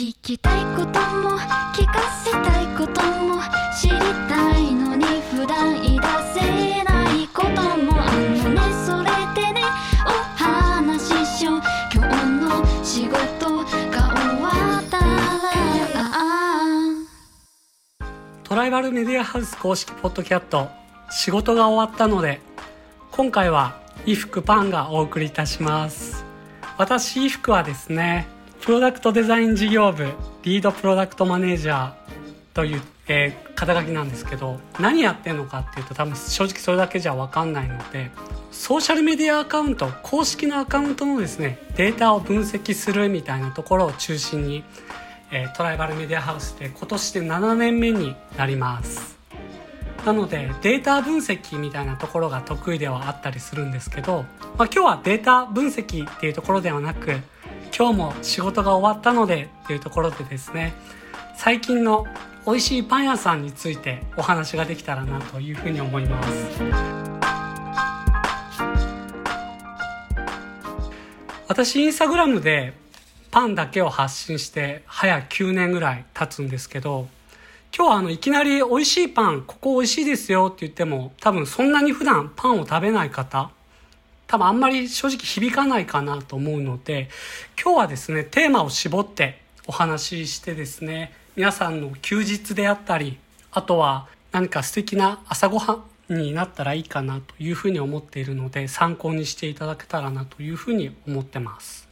聞きたいことも聞かせたいことも知りたいのに普段言い出せないこともあのね。それでねお話ししよう。今日の仕事が終わったら。トライバルメディアハウス公式ポッドキャット仕事が終わったので今回は衣服パンがお送りいたします。私衣服はですねプロダクトデザイン事業部リードプロダクトマネージャーという、えー肩書きなんですけど何やってんのかっていうと多分正直それだけじゃ分かんないのでソーシャルメディアアカウント公式のアカウントのですねデータを分析するみたいなところを中心にえートライバルメディアハウスで今年で7年目になります。なのでデータ分析みたいなところが得意ではあったりするんですけど、まあ、今日はデータ分析っていうところではなく今日も仕事が終わったのでっていうところでですね最近の美味しいパン屋さんについてお話ができたらなというふうに思います。私インスタグラムでパンだけを発信して早9年ぐらい経つんですけど今日はあのいきなり美味しいパンここ美味しいですよって言っても多分そんなに普段パンを食べない方多分あんまり正直響かないかなと思うので今日はですねテーマを絞ってお話ししてですね皆さんの休日であったりあとは何か素敵な朝ごはんになったらいいかなというふうに思っているので参考にしていただけたらなというふうに思ってます。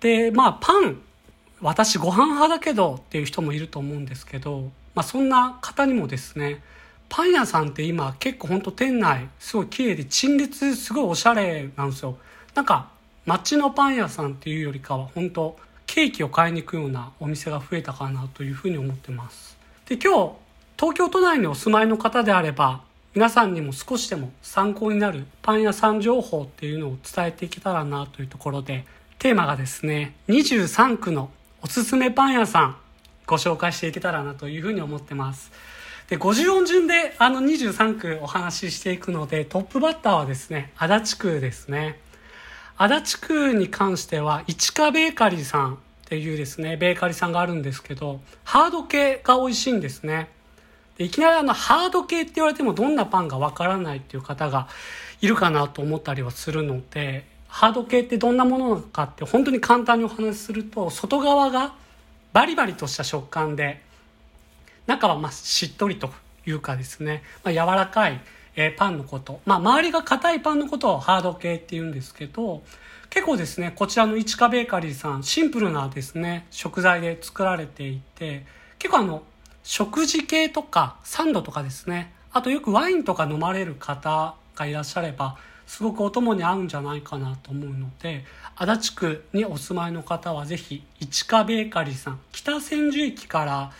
でまあパン私ご飯派だけどっていう人もいると思うんですけど、まあ、そんな方にもですねパン屋さんって今結構ほんと店内すごい綺麗で陳列すごいおしゃれなんですよ。なんか街のパン屋さんっていうよりかは本当ケーキを買いに行くようなお店が増えたかなというふうに思ってます。で今日東京都内にお住まいの方であれば皆さんにも少しでも参考になるパン屋さん情報っていうのを伝えていけたらなというところでテーマがですね23区のおすすめパン屋さんご紹介していけたらなというふうに思ってます。で50音順であの23区お話ししていくのでトップバッターはですね足立区ですね。足立区に関しては市川ベーカリーさんっていうですねベーカリーさんがあるんですけどハード系が美味しいんですね。でいきなりあのハード系って言われてもどんなパンがわからないっていう方がいるかなと思ったりはするのでハード系ってどんなものなのかって本当に簡単にお話しすると外側がバリバリとした食感で中はまあしっとりというかですね、まあ、柔らかい、えーパンのこと、まあ、周りが硬いパンのことをハード系って言うんですけど結構ですねこちらの市川ベーカリーさんシンプルなですね食材で作られていて結構あの食事系とかサンドとかですねあとよくワインとか飲まれる方がいらっしゃればすごくお供に合うんじゃないかなと思うので足立区にお住まいの方はぜひ市川ベーカリーさん北千住駅から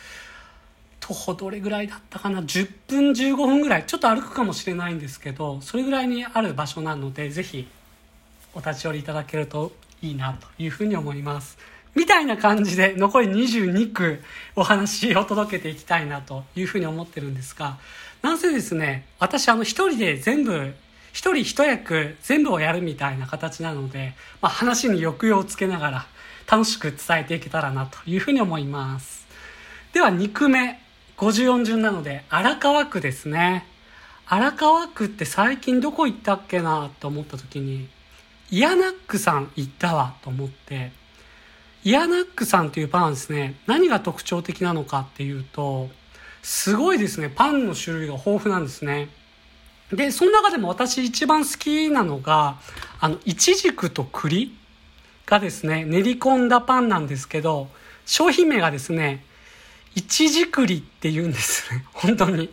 徒歩どれぐらいだったかな？10分15分ぐらい。ちょっと歩くかもしれないんですけどそれぐらいにある場所なのでぜひお立ち寄りいただけるといいなというふうに思います。みたいな感じで残り22区お話を届けていきたいなというふうに思ってるんですがなんせですね私あの一人で全部一人一役全部をやるみたいな形なので、まあ、話に抑揚をつけながら楽しく伝えていけたらなというふうに思います。では2区目。54順なので荒川区ですね。荒川区って最近どこ行ったっけなと思った時にイヤナックさん行ったわと思ってイヤナックさんというパンですね。何が特徴的なのかっていうとすごいですね。パンの種類が豊富なんですね。でその中でも私一番好きなのがあのイチジクと栗がですね練り込んだパンなんですけど商品名がですねいちじ栗って言うんですね。本当に。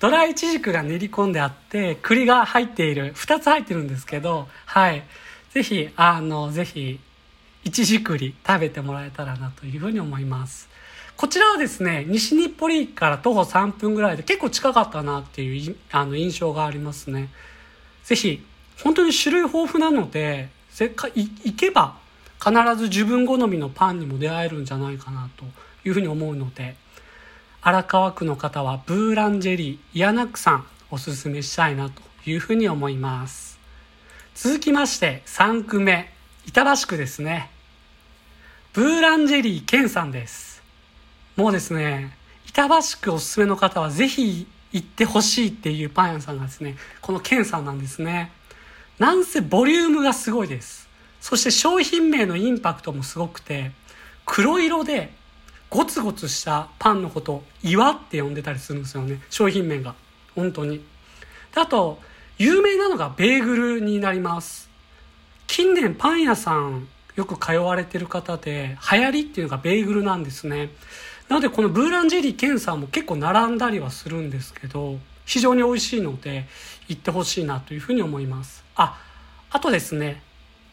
ドライイチジクが練り込んであって栗が入っている。2つ入ってるんですけどはい。ぜひあのぜひいちじ栗食べてもらえたらなというふうに思います。こちらはですね西日暮里から徒歩3分ぐらいで結構近かったなっていういあの印象がありますね。ぜひ本当に種類豊富なのでせっかい行けば必ず自分好みのパンにも出会えるんじゃないかなというふうに思うので荒川区の方はブーランジェリーイヤナックさんおすすめしたいなというふうに思います続きまして3区目板橋区ですねブーランジェリーケンさんです。もうですね、板橋区おすすめの方はぜひ行ってほしいっていうパン屋さんがですね、このケンさんなんですね。なんせボリュームがすごいです。そして商品名のインパクトもすごくて、黒色でゴツゴツしたパンのこと岩って呼んでたりするんですよね。商品名が。本当に。であと、有名なのがベーグルになります。近年パン屋さんよく通われてる方で流行りっていうのがベーグルなんですね。なのでこのブーランジェリーケンさんも結構並んだりはするんですけど、非常に美味しいので行ってほしいなというふうに思います。あ、あとですね、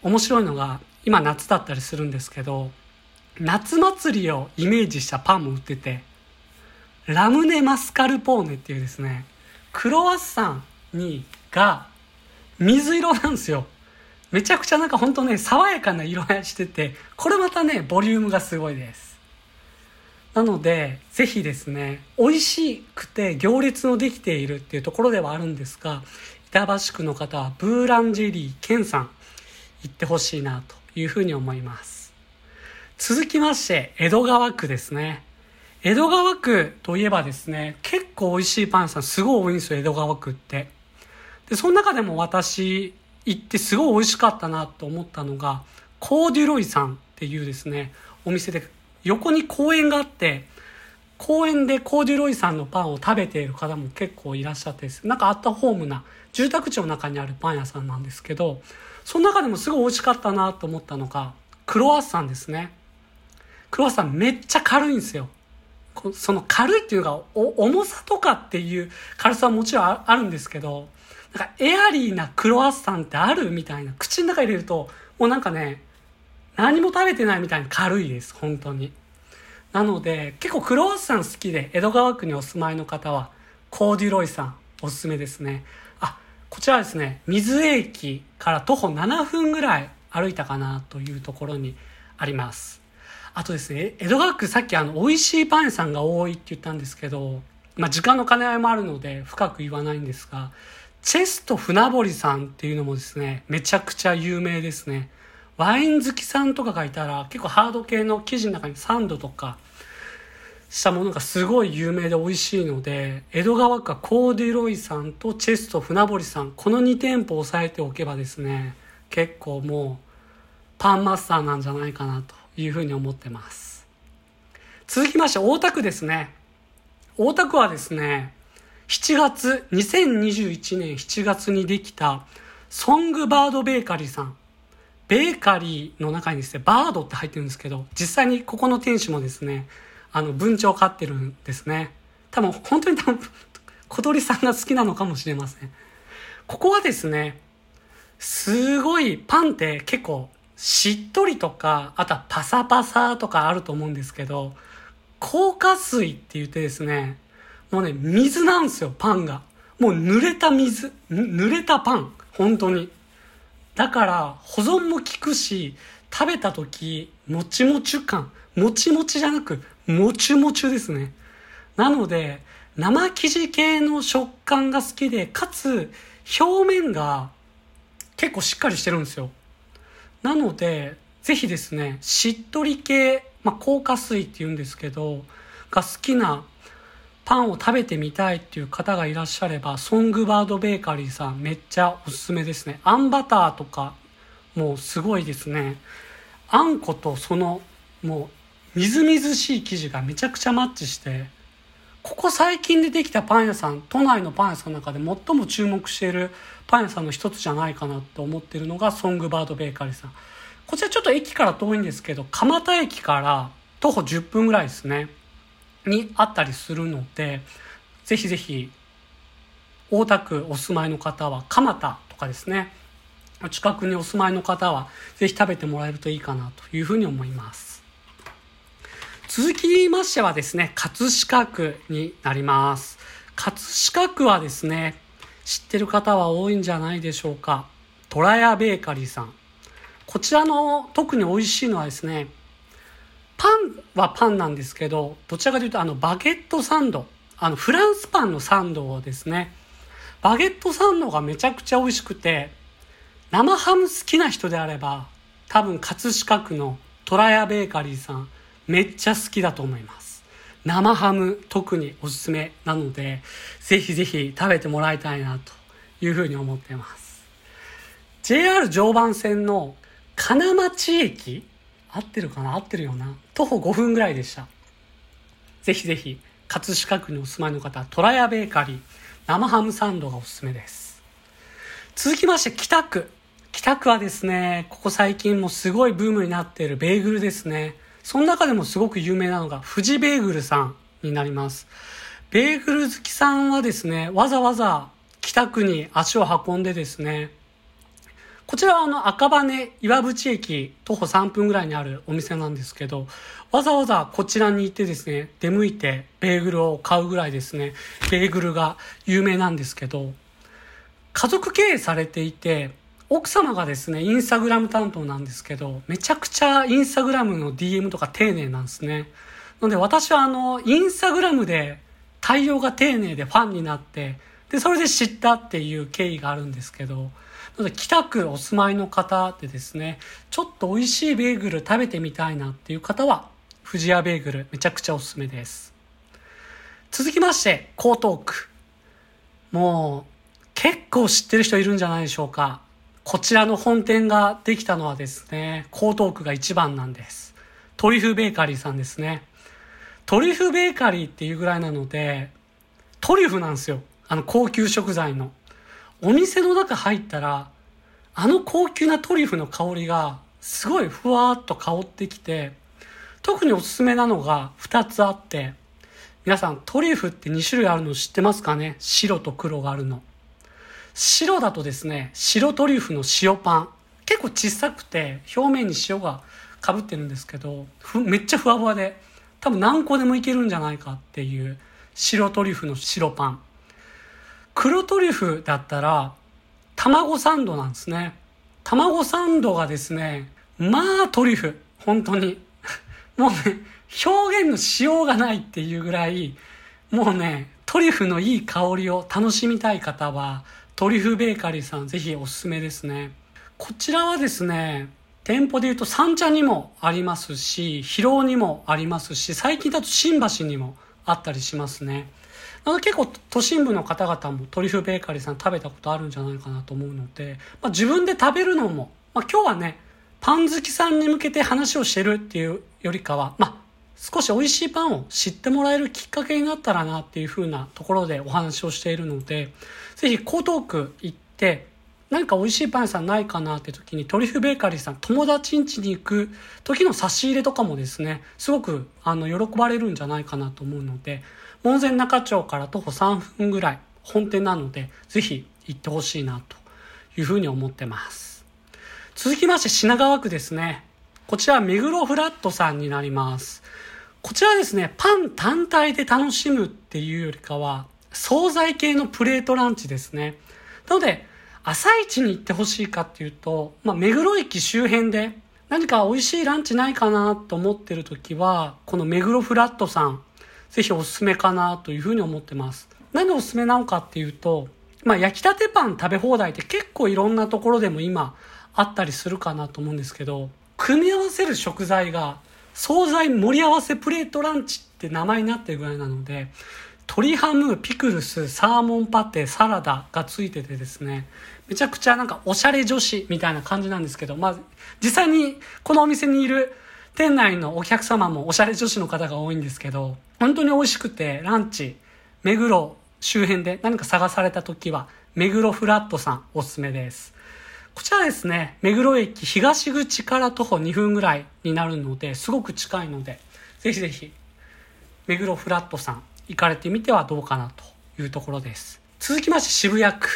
面白いのが今夏だったりするんですけど、夏祭りをイメージしたパンも売ってて、ラムネマスカルポーネっていうですね、クロワッサンに、が、水色なんですよ。めちゃくちゃなんかほんとね、爽やかな色合いしてて、これまたね、ボリュームがすごいです。なので、ぜひですね、美味しくて行列のできているっていうところではあるんですが、板橋区の方はブーランジェリーケンさん、行ってほしいなというふうに思います。続きまして、江戸川区ですね。江戸川区といえばですね、結構美味しいパン屋さんすごい多いんですよ、江戸川区って。で、その中でも私行ってすごい美味しかったなと思ったのが、コーデュロイさんっていうですね、お店で横に公園があって、公園でコーデュロイさんのパンを食べている方も結構いらっしゃってですなんかアットホームな住宅地の中にあるパン屋さんなんですけど、その中でもすごい美味しかったなと思ったのが、クロワッサンですね。クロワッサンめっちゃ軽いんですよ。その軽いっていうのがお重さとかっていう軽さはもちろんあるんですけど、なんかエアリーなクロワッサンってあるみたいな。口の中入れると、もうなんかね、何も食べてないみたいに軽いです、本当に。なので、結構クロワッサン好きで、江戸川区にお住まいの方は、コーデュロイさん、おすすめですね。あ、こちらですね、水駅から徒歩7分ぐらい歩いたかなというところにあります。あとですね、江戸川区さっきあの、美味しいパン屋さんが多いって言ったんですけど、まあ時間の兼ね合いもあるので深く言わないんですが、チェスト船堀さんっていうのもですね、めちゃくちゃ有名ですね。ワイン好きさんとかがいたら結構ハード系の生地の中にサンドとかしたものがすごい有名で美味しいので、江戸川区はコーデュロイさんとチェスト船堀さん、この2店舗押さえておけばですね、結構もうパンマスターなんじゃないかなというふうに思ってます。続きまして大田区ですね。大田区はですね、7月、2021年7月にできたソングバードベーカリーさん。ベーカリーの中にですね、バードって入ってるんですけど、実際にここの店主もですね、あの、文鳥を飼ってるんですね。多分、本当に多分、小鳥さんが好きなのかもしれません。ここはですね、すごいパンって結構しっとりとか、あとはパサパサとかあると思うんですけど、硬化水って言ってですね、もうね、水なんですよ、パンが。もう濡れた水、濡れたパン、本当に。だから、保存も効くし、食べた時、もちもち感、もちもちじゃなく、もちもちですね。なので、生生地系の食感が好きで、かつ、表面が結構しっかりしてるんですよ。なので、ぜひですね、しっとり系、まあ、硬化水って言うんですけど、が好きなパンを食べてみたいっていう方がいらっしゃれば、ソングバードベーカリーさんめっちゃおすすめですね。あんバターとか、もうすごいですね。あんことその、もう、みずみずしい生地がめちゃくちゃマッチして、ここ最近でできたパン屋さん、都内のパン屋さんの中で最も注目しているパン屋さんの一つじゃないかなと思っているのがソングバードベーカリーさん。こちらちょっと駅から遠いんですけど、蒲田駅から徒歩10分ぐらいですね。にあったりするので、ぜひぜひ、大田区お住まいの方は、蒲田とかですね、近くにお住まいの方は、ぜひ食べてもらえるといいかなというふうに思います。続きましてはですね、葛飾区になります。葛飾区はですね、知ってる方は多いんじゃないでしょうか。トラヤベーカリーさん。こちらの特に美味しいのはですね、パンはパンなんですけど、どちらかというとあのバゲットサンド、あのフランスパンのサンドをですね、バゲットサンドがめちゃくちゃ美味しくて、生ハム好きな人であれば、多分葛飾区のトラヤベーカリーさん、めっちゃ好きだと思います。生ハム、特におすすめなので、ぜひぜひ食べてもらいたいなというふうに思ってます。JR 常磐線の金町駅合ってるかな？合ってるよな？徒歩5分ぐらいでした。ぜひぜひ、葛飾区にお住まいの方、トラヤベーカリー、生ハムサンドがおすすめです。続きまして、北区。北区はですね、ここ最近もすごいブームになっているベーグルですね。その中でもすごく有名なのが、富士ベーグルさんになります。ベーグル好きさんはですね、わざわざ北区に足を運んでですね、こちらはあの赤羽岩淵駅徒歩3分ぐらいにあるお店なんですけど、わざわざこちらに行ってですね、出向いてベーグルを買うぐらいですね、ベーグルが有名なんですけど、家族経営されていて、奥様がですね、インスタグラム担当なんですけど、めちゃくちゃインスタグラムの DM とか丁寧なんですね。なので私はあの、インスタグラムで対応が丁寧でファンになって、で、それで知ったっていう経緯があるんですけど、なので北区お住まいの方でですね、ちょっと美味しいベーグル食べてみたいなっていう方は、富士屋ベーグルめちゃくちゃおすすめです。続きまして、江東区。もう、結構知ってる人いるんじゃないでしょうか。こちらの本店ができたのはですね、江東区が一番なんです。トリュフベーカリーさんですね。トリュフベーカリーっていうぐらいなので、トリュフなんですよ。あの高級食材の。お店の中入ったら、あの高級なトリュフの香りがすごいふわーっと香ってきて、特におすすめなのが2つあって、皆さんトリュフって2種類あるの知ってますかね？白と黒があるの。白だとですね、白トリュフの塩パン。結構小さくて表面に塩がかぶってるんですけど、めっちゃふわふわで、多分何個でもいけるんじゃないかっていう白トリュフの白パン。黒トリュフだったら卵サンドなんですね。卵サンドがですね、まあトリュフ。本当に。もうね、表現のしようがないっていうぐらい、もうね、トリュフのいい香りを楽しみたい方は、トリュフベーカリーさんぜひおすすめですね。こちらはですね、店舗で言うと三茶にもありますし、広尾にもありますし、最近だと新橋にもあったりしますね。なので結構都心部の方々もトリュフベーカリーさん食べたことあるんじゃないかなと思うので、まあ、自分で食べるのも、まあ、今日はね、パン好きさんに向けて話をしてるっていうよりかは、まあ、少し美味しいパンを知ってもらえるきっかけになったらなっていう風なところでお話をしているので、ぜひ江東区行って、何か美味しいパン屋さんないかなって時にトリュフベーカリーさん友達ん家に行く時の差し入れとかもですねすごくあの喜ばれるんじゃないかなと思うので門前仲町から徒歩3分ぐらい本店なのでぜひ行ってほしいなというふうに思ってます。続きまして品川区ですね。こちら目黒フラットさんになります。こちらですねパン単体で楽しむっていうよりかは惣菜系のプレートランチですねなので朝一に行ってほしいかっていうと、まあ、目黒駅周辺で何か美味しいランチないかなと思ってる時は、この目黒フラットさん、ぜひおすすめかなというふうに思ってます。何でおすすめなのかっていうと、まあ、焼きたてパン食べ放題って結構いろんなところでも今あったりするかなと思うんですけど、組み合わせる食材が、惣菜盛り合わせプレートランチって名前になってるぐらいなので、鶏ハム、ピクルス、サーモンパテ、サラダがついててですね、めちゃくちゃなんかおしゃれ女子みたいな感じなんですけど、まあ、実際にこのお店にいる店内のお客様もおしゃれ女子の方が多いんですけど、本当に美味しくて、ランチ、目黒周辺で何か探された時は、目黒フラットさんおすすめです。こちらですね、目黒駅東口から徒歩2分ぐらいになるので、すごく近いので、ぜひぜひ、目黒フラットさん行かれてみてはどうかなというところです。続きまして渋谷区。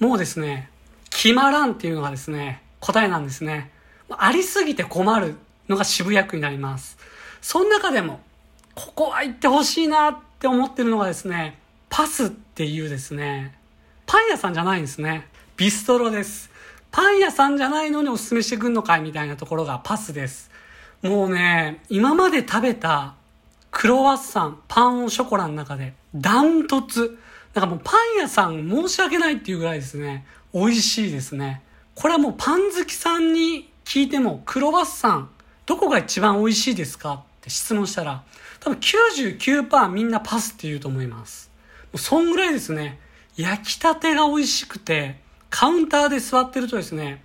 もうですね、決まらんっていうのがですね、答えなんですね。ありすぎて困るのが渋谷区になります。その中でも、ここは行ってほしいなって思ってるのがですね、パスっていうですね、パン屋さんじゃないんですね。ビストロです。パン屋さんじゃないのにおすすめしてくんのかいみたいなところがパスです。もうね、今まで食べたクロワッサン、パンオショコラの中で、ダントツ。なんかもうパン屋さん申し訳ないっていうぐらいですね、美味しいですね。これはもうパン好きさんに聞いても、クロワッサン、どこが一番美味しいですかって質問したら、多分99%みんなパスって言うと思います。もうそんぐらいですね、焼きたてが美味しくて、カウンターで座ってるとですね、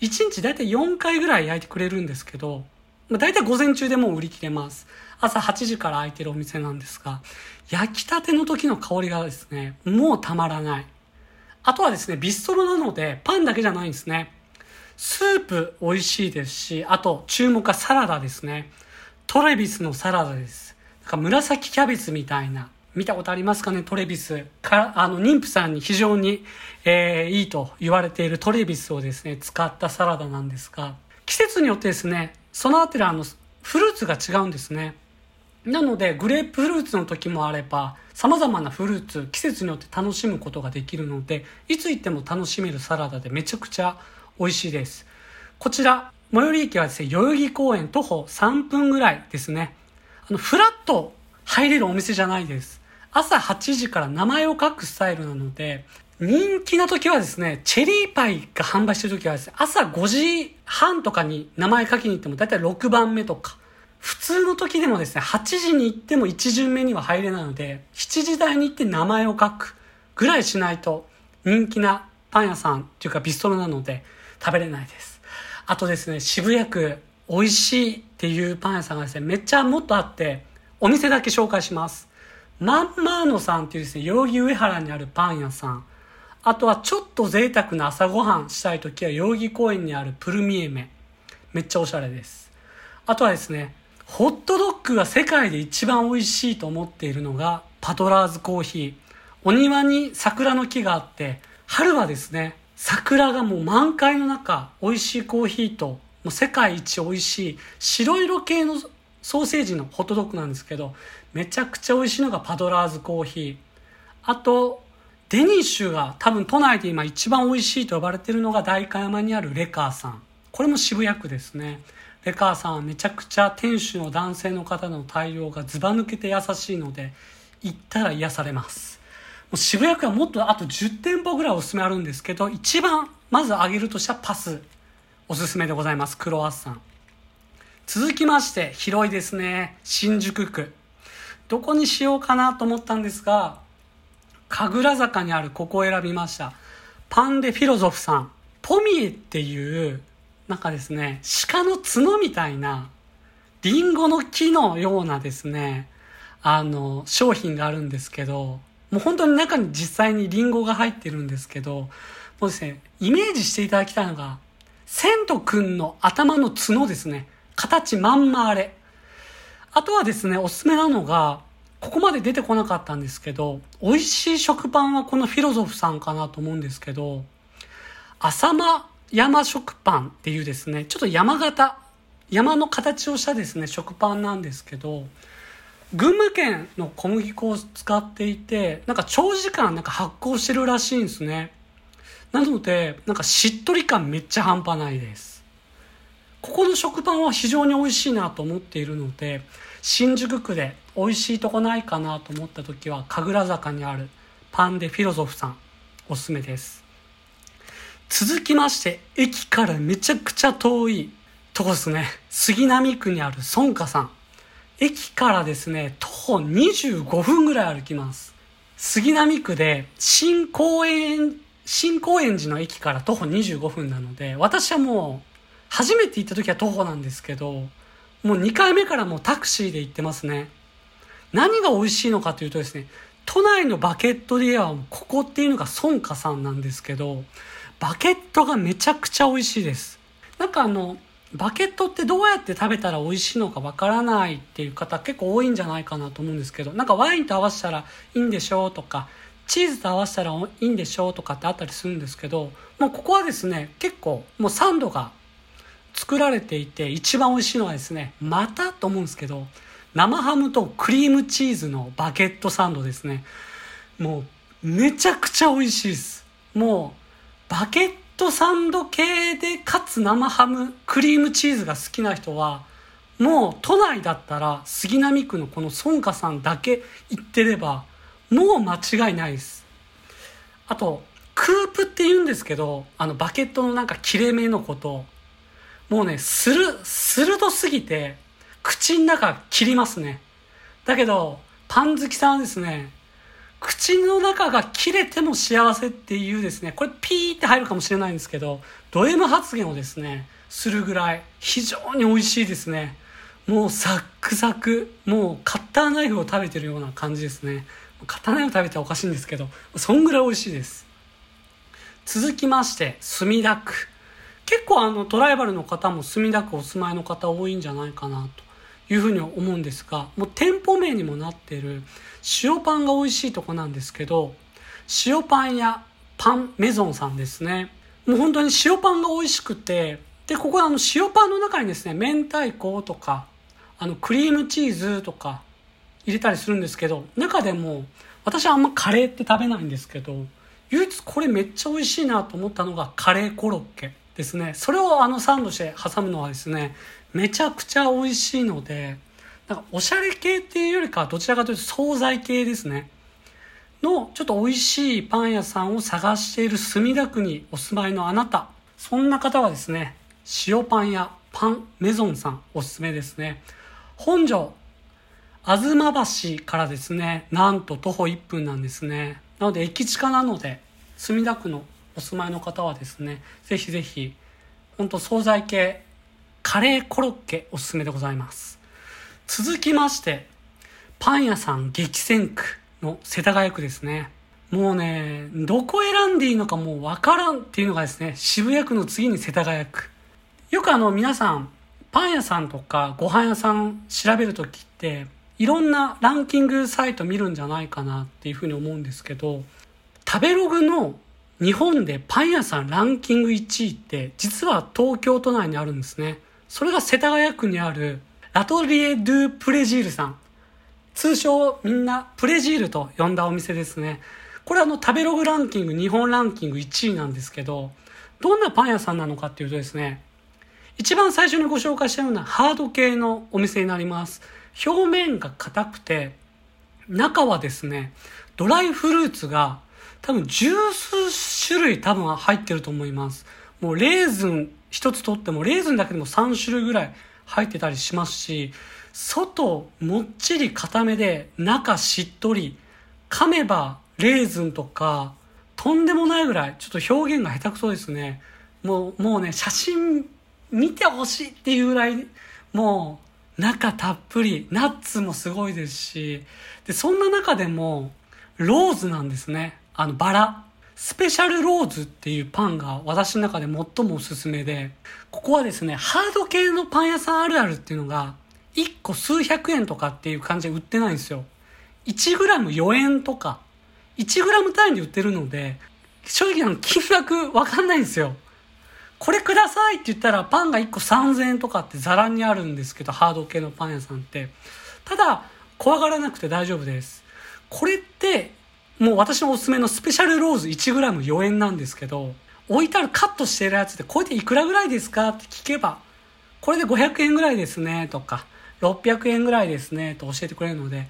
1日だいたい4回ぐらい焼いてくれるんですけど、まあ、だいたい午前中でもう売り切れます。朝8時から開いてるお店なんですが、焼きたての時の香りがですね、もうたまらない。あとはですね、ビストロなので、パンだけじゃないんですね。スープ美味しいですし、あと注目はサラダですね。トレビスのサラダです。なんか紫キャベツみたいな。見たことありますかね？トレビス。か、あの、妊婦さんに非常に、えー、いいと言われているトレビスをですね、使ったサラダなんですが、季節によってですね、そのあたりあの、フルーツが違うんですね。なので、グレープフルーツの時もあれば、様々なフルーツ、季節によって楽しむことができるので、いつ行っても楽しめるサラダでめちゃくちゃ美味しいです。こちら、最寄り駅はですね、代々木公園徒歩3分ぐらいですね。あの、フラッと入れるお店じゃないです。朝8時から名前を書くスタイルなので、人気な時はですね、チェリーパイが販売してる時はですね、朝5時半とかに名前書きに行ってもだいたい6番目とか、普通の時でもですね、8時に行っても1巡目には入れないので、7時台に行って名前を書くぐらいしないと人気なパン屋さんっていうかビストロなので食べれないです。あとですね、渋谷区美味しいっていうパン屋さんがですね、めっちゃもっとあって、お店だけ紹介します。マンマーノさんっていうですね、代々木上原にあるパン屋さん。あとはちょっと贅沢な朝ごはんしたい時は代々木公園にあるプルミエメ。めっちゃおしゃれです。あとはですね、ホットドッグが世界で一番美味しいと思っているのがパトラーズコーヒー。お庭に桜の木があって、春はですね、桜がもう満開の中、美味しいコーヒーと、もう世界一美味しい白色系のソーセージのホットドッグなんですけど、めちゃくちゃ美味しいのがパトラーズコーヒー。あと、デニッシュが多分都内で今一番美味しいと呼ばれてるのが代官山にあるレカーさん。これも渋谷区ですね。レカーさんはめちゃくちゃ店主の男性の方の対応がずば抜けて優しいので、行ったら癒されます。もう渋谷区はもっとあと10店舗ぐらいおすすめあるんですけど、一番まず挙げるとしたらパス。おすすめでございます。クロワッサン。続きまして、広いですね。新宿区。どこにしようかなと思ったんですが、神楽坂にあるここを選びました。パンデフィロゾフさん。ポミエっていうなんかですね、鹿の角みたいな、リンゴの木のようなですね、あの、商品があるんですけど、もう本当に中に実際にリンゴが入ってるんですけど、もうですね、イメージしていただきたいのが、セントくんの頭の角ですね。形まんまあれ。あとはですね、おすすめなのが、ここまで出てこなかったんですけど、美味しい食パンはこのフィロゾフさんかなと思うんですけど、浅間山食パンっていうですね、ちょっと山形、山の形をしたですね、食パンなんですけど、群馬県の小麦粉を使っていて、なんか長時間なんか発酵してるらしいんですね。なので、なんかしっとり感めっちゃ半端ないです。ここの食パンは非常に美味しいなと思っているので、新宿区で美味しいとこないかなと思った時は、神楽坂にあるパンデフィロゾフさん、おすすめです。続きまして、駅からめちゃくちゃ遠いとこですね。杉並区にある孫家さん。駅からですね、徒歩25分ぐらい歩きます。杉並区で新公園、新公園寺の駅から徒歩25分なので、私はもう、初めて行った時は徒歩なんですけど、もう2回目からもうタクシーで行ってますね。何が美味しいのかというとですね、都内のバケットではここっていうのが孫家さんなんですけど、バケットがめちゃくちゃ美味しいです。なんかあの、バケットってどうやって食べたら美味しいのかわからないっていう方結構多いんじゃないかなと思うんですけど、なんかワインと合わせたらいいんでしょうとか、チーズと合わせたらいいんでしょうとかってあったりするんですけど、もうここはですね、結構もうサンドが作られていて一番美味しいのはですね、またと思うんですけど、生ハムとクリームチーズのバケットサンドですね。もうめちゃくちゃ美味しいです。もうバケットサンド系でかつ生ハムクリームチーズが好きな人はもう都内だったら杉並区のこの孫家さんだけ行ってればもう間違いないですあとクープって言うんですけどあのバケットのなんか切れ目のこともうね、する、鋭すぎて、口の中切りますね。だけど、パン好きさんはですね、口の中が切れても幸せっていうですね、これピーって入るかもしれないんですけど、ド M 発言をですね、するぐらい非常に美味しいですね。もうサックサク、もうカッターナイフを食べてるような感じですね。カッターナイフ食べたらおかしいんですけど、そんぐらい美味しいです。続きまして、墨田区。結構あのトライバルの方も墨田区お住まいの方多いんじゃないかなというふうに思うんですが、もう店舗名にもなってる塩パンが美味しいとこなんですけど、塩パン屋パンメゾンさんですね。もう本当に塩パンが美味しくて、で、ここあの塩パンの中にですね、明太子とか、あのクリームチーズとか入れたりするんですけど、中でも私はあんまカレーって食べないんですけど、唯一これめっちゃ美味しいなと思ったのがカレーコロッケ。ですね。それをあのサンドして挟むのはですねめちゃくちゃ美味しいのでなんかおしゃれ系っていうよりかはどちらかというと惣菜系ですね。のちょっと美味しいパン屋さんを探している墨田区にお住まいのあなた。そんな方はですね塩パン屋パンメゾンさんおすすめですね。本庄東橋からですねなんと徒歩1分なんですね。なので駅近なので墨田区のお住まいの方はですね、ぜひぜひ、ほんと惣菜系、カレーコロッケおすすめでございます。続きまして、パン屋さん激戦区の世田谷区ですね。もうね、どこ選んでいいのかもうわからんっていうのがですね、渋谷区の次に世田谷区。よくあの皆さん、パン屋さんとかご飯屋さん調べるときって、いろんなランキングサイト見るんじゃないかなっていうふうに思うんですけど、食べログの日本でパン屋さんランキング1位って実は東京都内にあるんですね。それが世田谷区にあるラトリエ・ドゥ・プレジールさん。通称みんなプレジールと呼んだお店ですね。これあの食べログランキング日本ランキング1位なんですけど、どんなパン屋さんなのかっていうとですね、一番最初にご紹介したようなハード系のお店になります。表面が硬くて、中はですね、ドライフルーツが多分十数種類多分入ってると思います。もうレーズン一つとっても、レーズンだけでも3種類ぐらい入ってたりしますし、外もっちり固めで中しっとり、噛めばレーズンとか、とんでもないぐらい、ちょっと表現が下手くそですね。もう、もうね、写真見てほしいっていうぐらい、もう、中たっぷり、ナッツもすごいですし、で、そんな中でも、ローズなんですね。あの、バラ。スペシャルローズっていうパンが私の中で最もおすすめで、ここはですね、ハード系のパン屋さんあるあるっていうのが、1個数百円とかっていう感じで売ってないんですよ。1グラム4円とか、1グラム単位で売ってるので、正直あの金額わかんないんですよ。これくださいって言ったらパンが1個3000円とかってザラにあるんですけど、ハード系のパン屋さんって。ただ、怖がらなくて大丈夫です。これってもう私のおすすめのスペシャルローズ 1g4 円なんですけど、置いてあるカットしてるやつで、これでいくらぐらいですかって聞けば、これで500円ぐらいですね、とか、600円ぐらいですね、と教えてくれるので、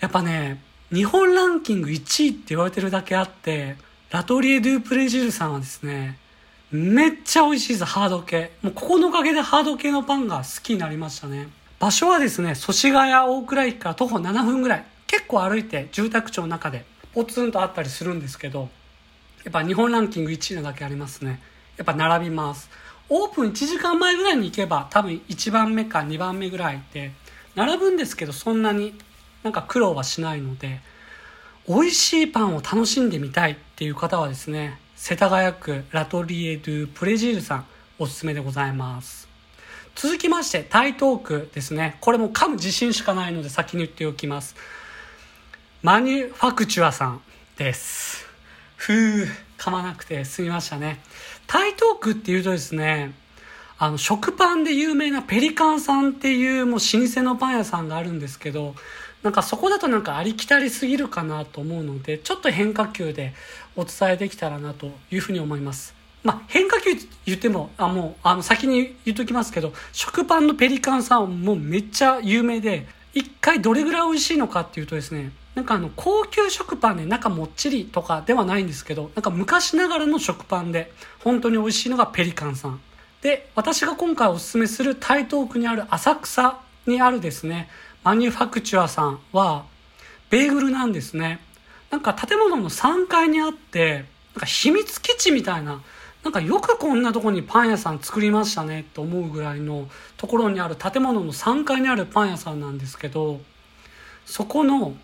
やっぱね、日本ランキング1位って言われてるだけあって、ラトリエ・ドゥ・プレジルさんはですね、めっちゃ美味しいです、ハード系。もうここのおかげでハード系のパンが好きになりましたね。場所はですね、祖師ヶ谷大倉駅から徒歩7分ぐらい。結構歩いて住宅地の中でポツンとあったりするんですけどやっぱ日本ランキング1位なだけありますね。やっぱ並びます。オープン1時間前ぐらいに行けば多分1番目か2番目ぐらいで並ぶんですけどそんなになんか苦労はしないので美味しいパンを楽しんでみたいっていう方はですね世田谷区ラトリエ・ドゥ・プレジールさんおすすめでございます。続きまして台東区ですね。これも噛む自信しかないので先に言っておきます。マニュファクチュアさんです。ふう、噛まなくて済みましたね。台東区っていうとですね、あの、食パンで有名なペリカンさんっていうもう老舗のパン屋さんがあるんですけど、なんかそこだとなんかありきたりすぎるかなと思うので、ちょっと変化球でお伝えできたらなというふうに思います。まあ、変化球言っても、あ、もう、あの、先に言っときますけど、食パンのペリカンさんもうめっちゃ有名で、一回どれぐらい美味しいのかっていうとですね、なんかあの高級食パンで中もっちりとかではないんですけどなんか昔ながらの食パンで本当に美味しいのがペリカンさんで、私が今回お勧めする台東区にある浅草にあるですね、マニュファクチュアさんは、ベーグルなんですね。なんか建物の3階にあって、なんか秘密基地みたいな、なんかよくこんなとこにパン屋さん作りましたねと思うぐらいのところにある建物の3階にあるパン屋さんなんですけど、そこの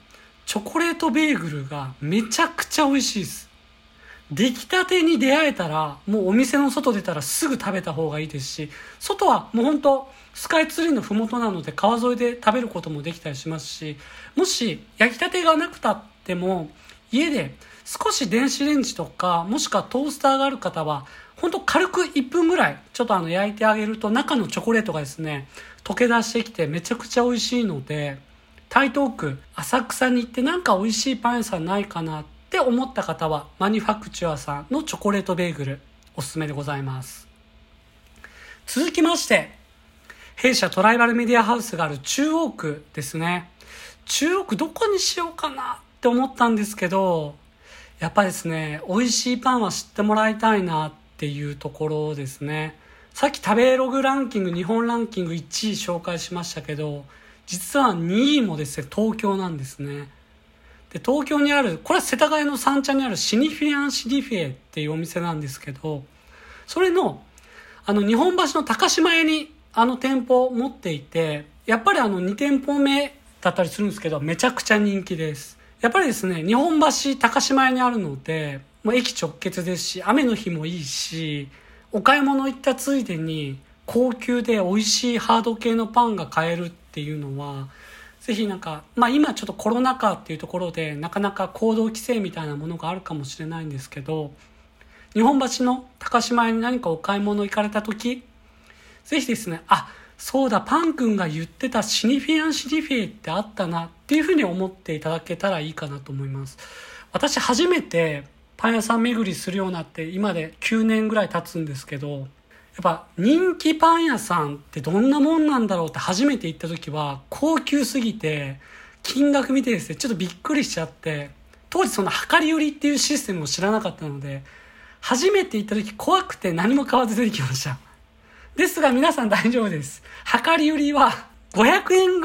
チョコレートベーグルがめちゃくちゃ美味しいです。出来たてに出会えたら、もうお店の外出たらすぐ食べた方がいいですし、外はもう本当スカイツリーの麓なので川沿いで食べることもできたりしますし、もし焼きたてがなくたっても、家で少し電子レンジとか、もしくはトースターがある方は、本当軽く1分ぐらい、ちょっとあの焼いてあげると中のチョコレートがですね、溶け出してきてめちゃくちゃ美味しいので、台東区浅草に行ってなんか美味しいパン屋さんないかなって思った方はマニファクチュアさんのチョコレートベーグルおすすめでございます。続きまして弊社トライバルメディアハウスがある中央区ですね。中央区どこにしようかなって思ったんですけどやっぱですね美味しいパンは知ってもらいたいなっていうところですね。さっき食べログランキング日本ランキング1位紹介しましたけど実は2位もですね、東京なんですね。で、東京にある、これは世田谷の三茶にあるシニフィアンシニフィエっていうお店なんですけど、それの、あの、日本橋の高島屋にあの店舗を持っていて、やっぱりあの2店舗目だったりするんですけど、めちゃくちゃ人気です。やっぱりですね、日本橋高島屋にあるので、もう駅直結ですし、雨の日もいいし、お買い物行ったついでに、高級で美味しいハード系のパンが買えるっていうのはぜひなんか、まあ、今ちょっとコロナ禍っていうところでなかなか行動規制みたいなものがあるかもしれないんですけど日本橋の高島屋に何かお買い物行かれた時ぜひですねあそうだパン君が言ってたシニフィアンシニフィってあったなっていうふうに思っていただけたらいいかなと思います。私初めてパン屋さん巡りするようになって今で9年ぐらい経つんですけどっぱ人気パン屋さんってどんなもんなんだろうって初めて行った時は高級すぎて金額見てですねちょっとびっくりしちゃって当時その量り売りっていうシステムを知らなかったので初めて行った時怖くて何も買わず出てきました。ですが皆さん大丈夫です。量り売りは500円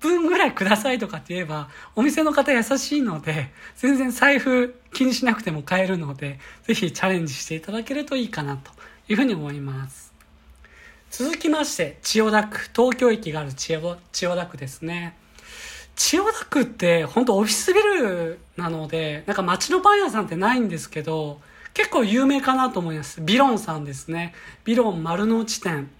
分ぐらいくださいとかって言えばお店の方優しいので全然財布気にしなくても買えるのでぜひチャレンジしていただけるといいかなと。いうふうに思います。続きまして千代田区東京駅がある千代千代田区ですね。千代田区って本当オフィスビルなのでなんか街のパン屋さんってないんですけど結構有名かなと思います。ビロンさんですね。ビロン丸の内店。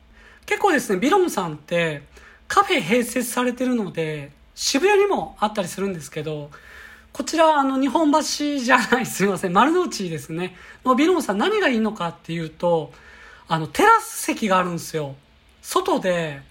結構ですねビロンさんってカフェ併設されてるので渋谷にもあったりするんですけどこちら、あの、日本橋じゃない、すいません、丸の内ですね。のビロンさん何がいいのかっていうと、あの、テラス席があるんですよ。外で、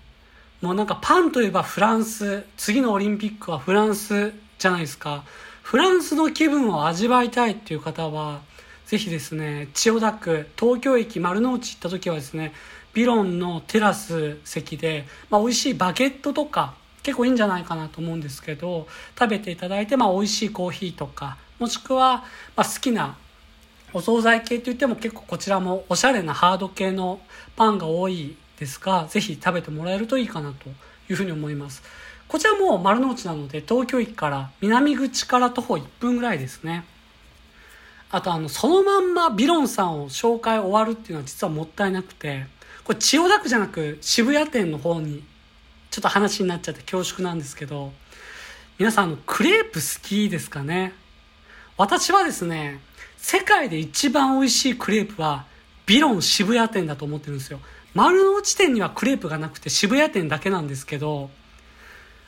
もうなんかパンといえばフランス、次のオリンピックはフランスじゃないですか。フランスの気分を味わいたいっていう方は、ぜひですね、千代田区、東京駅丸の内行った時はですね、ビロンのテラス席で、まあ、美味しいバゲットとか、結構いいんじゃないかなと思うんですけど食べていただいて、まあ、美味しいコーヒーとかもしくは、まあ、好きなお惣菜系といっても結構こちらもおしゃれなハード系のパンが多いですがぜひ食べてもらえるといいかなというふうに思います。こちらも丸の内なので東京駅から南口から徒歩1分ぐらいですね。あとあのそのまんまビロンさんを紹介終わるっていうのは実はもったいなくてこれ千代田区じゃなく渋谷店の方にちょっと話になっちゃって恐縮なんですけど、皆さん、の、クレープ好きですかね？私はですね、世界で一番美味しいクレープは、ビロン渋谷店だと思ってるんですよ。丸の内店にはクレープがなくて渋谷店だけなんですけど、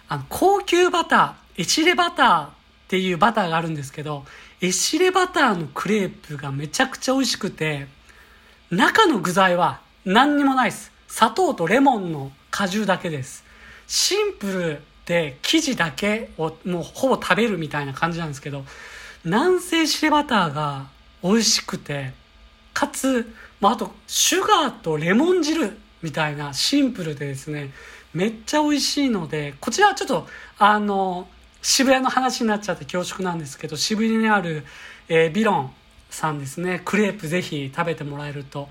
あの、高級バター、エシレバターっていうバターがあるんですけど、エシレバターのクレープがめちゃくちゃ美味しくて、中の具材は何にもないです。砂糖とレモンの果汁だけです。シンプルで生地だけをもうほぼ食べるみたいな感じなんですけど南西シレバターが美味しくてかつ、まあ、あとシュガーとレモン汁みたいなシンプルでですねめっちゃ美味しいのでこちらはちょっとあの渋谷の話になっちゃって恐縮なんですけど渋谷にある、えー、ビロンさんですね。クレープぜひ食べてもらえると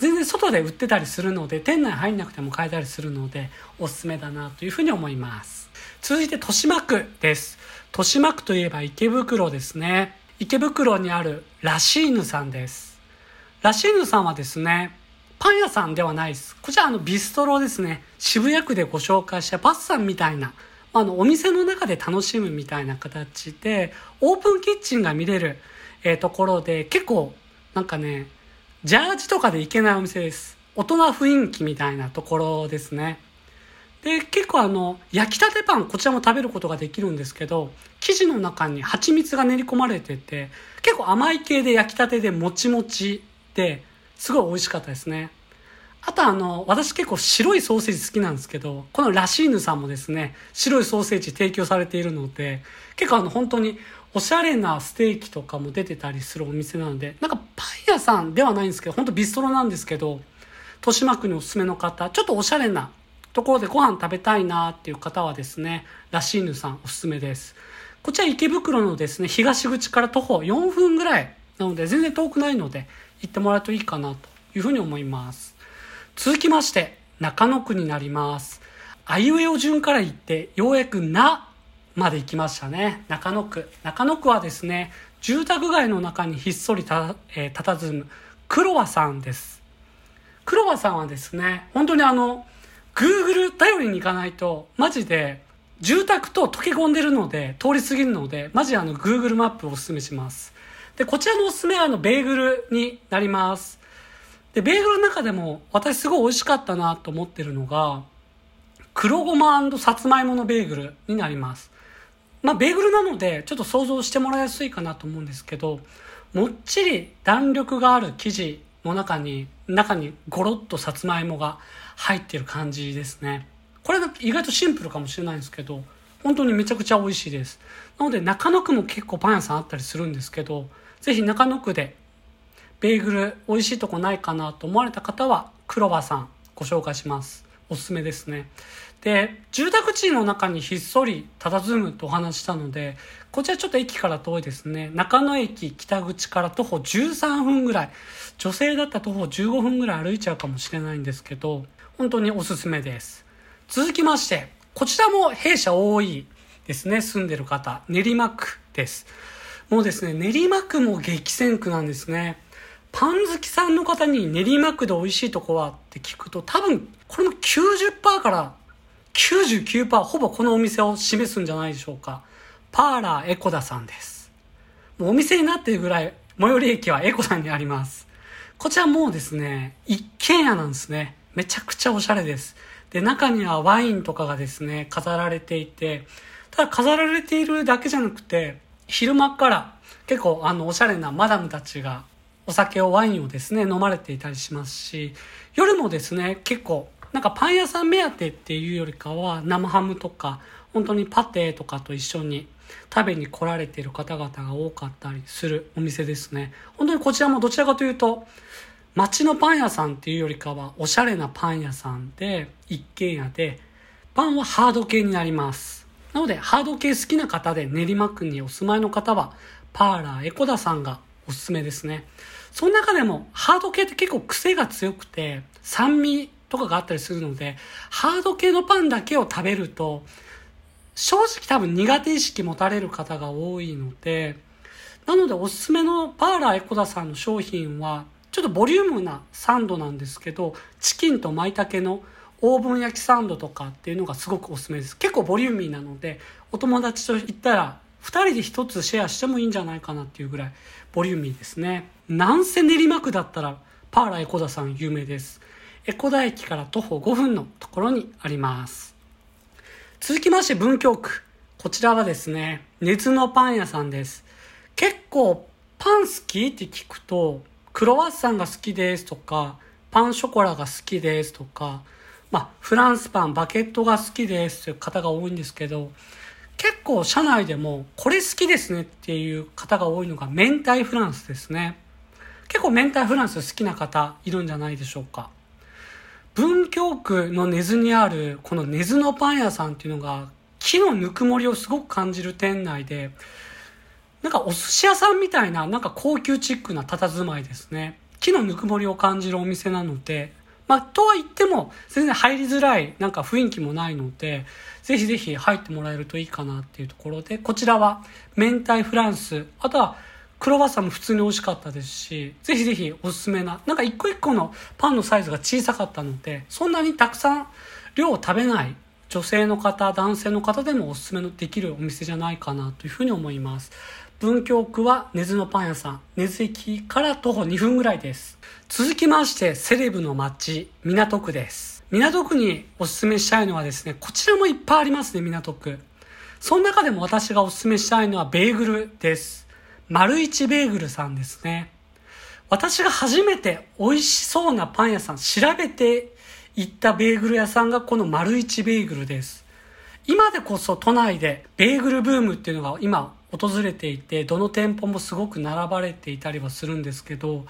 全然外で売ってたりするので店内入んなくても買えたりするのでおすすめだなというふうに思います続いて豊島区です豊島区といえば池袋ですね池袋にあるラシーヌさんですラシーヌさんはですねパン屋さんではないです。こちらあのビストロですね。渋谷区でご紹介したパッサンみたいな、あのお店の中で楽しむみたいな形で、オープンキッチンが見れる、えー、ところで、結構なんかね、ジャージとかで行けないお店です。大人雰囲気みたいなところですね。で、結構あの、焼きたてパン、こちらも食べることができるんですけど、生地の中に蜂蜜が練り込まれてて、結構甘い系で焼きたてでもちもちで、すごい美味しかったですね。あとあの、私結構白いソーセージ好きなんですけど、このラシーヌさんもですね、白いソーセージ提供されているので、結構あの本当におしゃれなステーキとかも出てたりするお店なので、なんかパン屋さんではないんですけど、本当ビストロなんですけど、豊島区におすすめの方、ちょっとおしゃれなところでご飯食べたいなっていう方はですね、ラシーヌさんおすすめです。こちら池袋のですね、東口から徒歩4分ぐらいなので全然遠くないので、行ってもらうといいかなというふうに思います。続きまして、中野区になります。あいうえお順から言って、ようやくなまで行きましたね。中野区。中野区はですね、住宅街の中にひっそりた、えー、佇む黒羽さんです。黒羽さんはですね、本当にあの、Google 頼りに行かないと、マジで、住宅と溶け込んでるので、通り過ぎるので、マジあの、Google マップをお勧めします。で、こちらのおすすめはあの、ベーグルになります。で、ベーグルの中でも私すごい美味しかったなと思ってるのが、黒ごまさつまいものベーグルになります。まあ、ベーグルなので、ちょっと想像してもらいやすいかなと思うんですけど、もっちり弾力がある生地の中に、中にゴロッとさつまいもが入ってる感じですね。これが意外とシンプルかもしれないんですけど、本当にめちゃくちゃ美味しいです。なので中野区も結構パン屋さんあったりするんですけど、ぜひ中野区でベーグル美味しいとこないかなと思われた方は黒羽さんご紹介します。おすすめですね。で、住宅地の中にひっそり佇むとお話したので、こちらちょっと駅から遠いですね。中野駅北口から徒歩13分ぐらい。女性だったら徒歩15分ぐらい歩いちゃうかもしれないんですけど、本当におすすめです。続きまして、こちらも弊社多いですね。住んでる方。練馬区です。もうですね、練馬区も激戦区なんですね。パン好きさんの方に練馬区で美味しいとこはって聞くと多分これも90%から99%ほぼこのお店を示すんじゃないでしょうか。パーラーエコダさんです。もうお店になっているぐらい最寄り駅はエコダにあります。こちらもうですね、一軒家なんですね。めちゃくちゃおしゃれです。で、中にはワインとかがですね、飾られていて、ただ飾られているだけじゃなくて、昼間から結構あのおしゃれなマダムたちがお酒をワインをですね飲まれていたりしますし夜もですね結構なんかパン屋さん目当てっていうよりかは生ハムとか本当にパテとかと一緒に食べに来られている方々が多かったりするお店ですね本当にこちらもどちらかというと街のパン屋さんっていうよりかはおしゃれなパン屋さんで一軒家でパンはハード系になりますなので、ハード系好きな方で練馬区にお住まいの方は、パーラーエコダさんがおすすめですね。その中でも、ハード系って結構癖が強くて、酸味とかがあったりするので、ハード系のパンだけを食べると、正直多分苦手意識持たれる方が多いので、なのでおすすめのパーラーエコダさんの商品は、ちょっとボリュームなサンドなんですけど、チキンと舞茸のオーブン焼きサンドとかっていうのがすごくおすすめです。結構ボリューミーなので、お友達と行ったら、2人で1つシェアしてもいいんじゃないかなっていうぐらいボリューミーですね。なんせ練馬区だったら、パーラーエコダさん有名です。エコダ駅から徒歩5分のところにあります。続きまして文京区。こちらはですね、熱のパン屋さんです。結構パン好きって聞くと、クロワッサンが好きですとか、パンショコラが好きですとか、まあ、フランスパン、バケットが好きですという方が多いんですけど、結構社内でもこれ好きですねっていう方が多いのが明太フランスですね。結構明太フランス好きな方いるんじゃないでしょうか。文京区の根津にあるこの根津のパン屋さんっていうのが木のぬくもりをすごく感じる店内で、なんかお寿司屋さんみたいななんか高級チックな佇まいですね。木のぬくもりを感じるお店なので、まあ、とは言っても、全然入りづらい、なんか雰囲気もないので、ぜひぜひ入ってもらえるといいかなっていうところで、こちらは、明太フランス、あとは、クロワッサンも普通に美味しかったですし、ぜひぜひおすすめな、なんか一個一個のパンのサイズが小さかったので、そんなにたくさん量を食べない女性の方、男性の方でもおすすめのできるお店じゃないかなというふうに思います。文京区は根津のパン屋さん、根津駅から徒歩2分ぐらいです。続きまして、セレブの街、港区です。港区におすすめしたいのはですね、こちらもいっぱいありますね、港区。その中でも私がおすすめしたいのはベーグルです。丸一ベーグルさんですね。私が初めて美味しそうなパン屋さん調べて行ったベーグル屋さんがこの丸一ベーグルです。今でこそ都内でベーグルブームっていうのが今訪れていて、どの店舗もすごく並ばれていたりはするんですけど、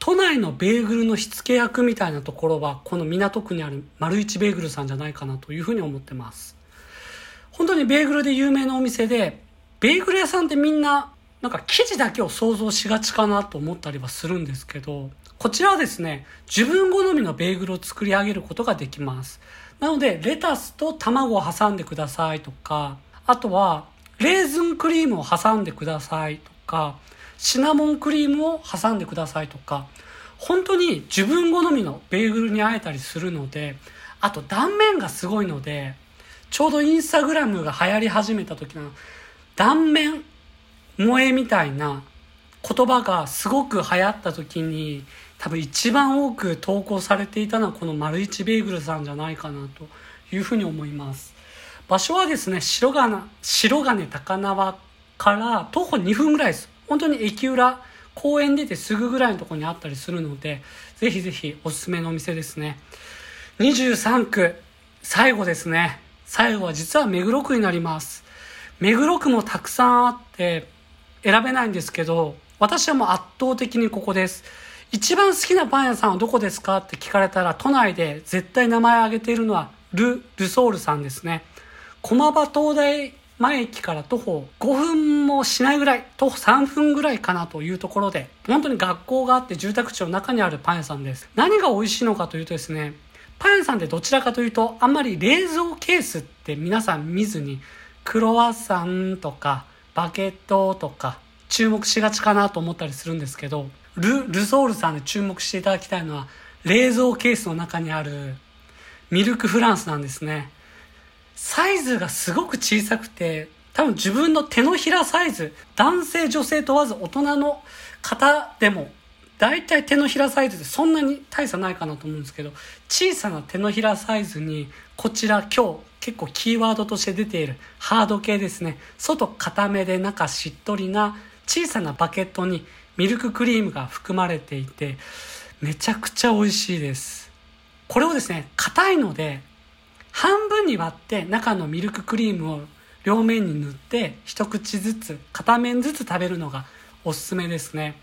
都内のベーグルの火付け役みたいなところは、この港区にある丸一ベーグルさんじゃないかなというふうに思ってます。本当にベーグルで有名なお店で、ベーグル屋さんってみんななんか生地だけを想像しがちかなと思ったりはするんですけど、こちらはですね、自分好みのベーグルを作り上げることができます。なので、レタスと卵を挟んでくださいとか、あとは、レーズンクリームを挟んでくださいとか、シナモンクリームを挟んでくださいとか、本当に自分好みのベーグルに会えたりするので、あと断面がすごいので、ちょうどインスタグラムが流行り始めた時の断面萌えみたいな言葉がすごく流行った時に多分一番多く投稿されていたのはこの丸一ベーグルさんじゃないかなというふうに思います。場所はですね白金白金高輪から徒歩2分ぐらいです。本当に駅裏公園出てすぐぐらいのところにあったりするのでぜひぜひおすすめのお店ですね。23区最後ですね。最後は実は目黒区になります。目黒区もたくさんあって選べないんですけど、私はもう圧倒的にここです。一番好きなパン屋さんはどこですかって聞かれたら、都内で絶対名前を挙げているのは、ル・ルソールさんですね。駒場東大前駅から徒歩5分もしないぐらい、徒歩3分ぐらいかなというところで、本当に学校があって住宅地の中にあるパン屋さんです。何が美味しいのかというとですね、パン屋さんってどちらかというと、あんまり冷蔵ケースって皆さん見ずに、クロワッサンとか、バケットとか注目しがちかなと思ったりするんですけど、ル、ルソールさんで注目していただきたいのは、冷蔵ケースの中にあるミルクフランスなんですね。サイズがすごく小さくて、多分自分の手のひらサイズ、男性女性問わず大人の方でも、大体手のひらサイズでそんなに大差ないかなと思うんですけど、小さな手のひらサイズに、こちら今日結構キーワードとして出ているハード系ですね。外固めで中しっとりな小さなバケットにミルククリームが含まれていて、めちゃくちゃ美味しいです。これをですね、硬いので、半分に割って中のミルククリームを両面に塗って一口ずつ片面ずつ食べるのがおすすめですね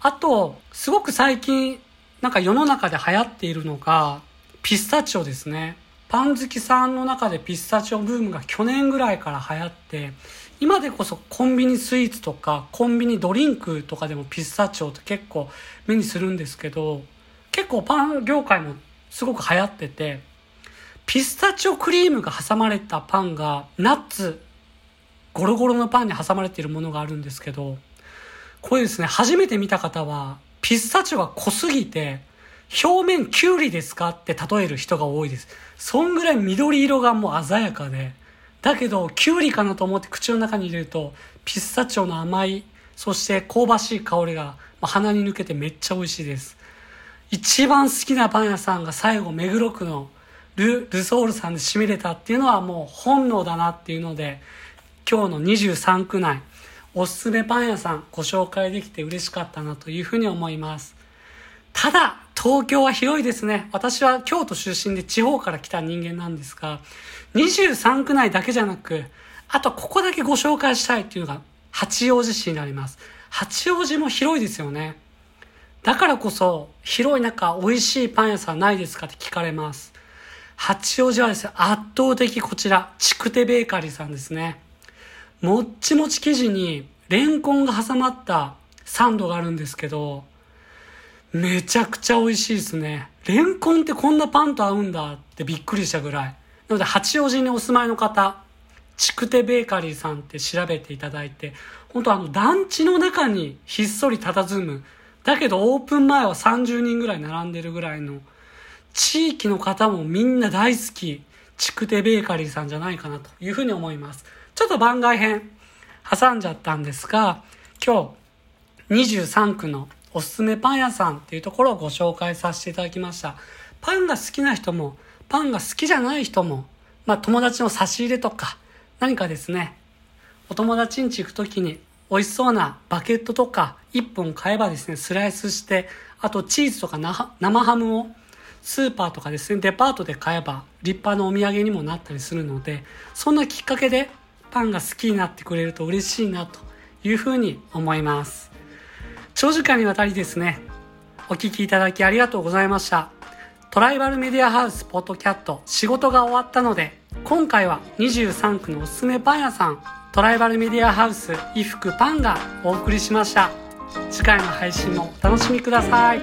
あとすごく最近なんか世の中で流行っているのがピスタチオですねパン好きさんの中でピスタチオブームが去年ぐらいから流行って今でこそコンビニスイーツとかコンビニドリンクとかでもピスタチオって結構目にするんですけど結構パン業界もすごく流行っててピスタチオクリームが挟まれたパンがナッツゴロゴロのパンに挟まれているものがあるんですけどこれですね初めて見た方はピスタチオが濃すぎて表面キュウリですか？って例える人が多いです。そんぐらい緑色がもう鮮やかで、だけどキュウリかなと思って口の中に入れると、ピスタチオの甘い、そして香ばしい香りが鼻に抜けてめっちゃ美味しいです。一番好きなパン屋さんが最後目黒区のル、ルソールさんで締めれたっていうのはもう本能だなっていうので、今日の23区内、おすすめパン屋さんご紹介できて嬉しかったなというふうに思います。ただ、東京は広いですね。私は京都出身で地方から来た人間なんですが、23区内だけじゃなく、あとここだけご紹介したいっていうのが八王子市になります。八王子も広いですよね。だからこそ、広い中、美味しいパン屋さんないですかって聞かれます。八王子はですね、圧倒的こちら、ちくてベーカリーさんですね。もっちもち生地にレンコンが挟まったサンドがあるんですけど、めちゃくちゃ美味しいですね。レンコンってこんなパンと合うんだってびっくりしたぐらい。なので、八王子にお住まいの方、筑手ベーカリーさんって調べていただいて、本当あの団地の中にひっそり佇む、だけどオープン前は30人ぐらい並んでるぐらいの、地域の方もみんな大好き、筑手ベーカリーさんじゃないかなというふうに思います。ちょっと番外編挟んじゃったんですが、今日23区のおすすめパン屋さんっていうところをご紹介させていただきました。パンが好きな人も、パンが好きじゃない人も、まあ友達の差し入れとか、何かですね、お友達ん家行くときに美味しそうなバケットとか1本買えばですね、スライスして、あとチーズとか生ハムをスーパーとかですね、デパートで買えば立派なお土産にもなったりするので、そんなきっかけでパンが好きになってくれると嬉しいなというふうに思います。長時間にわたりですね、お聴きいただきありがとうございました。トライバルメディアハウスポッドキャット仕事が終わったので、今回は23区のおすすめパン屋さん、トライバルメディアハウス衣服パンがお送りしました。次回の配信もお楽しみください。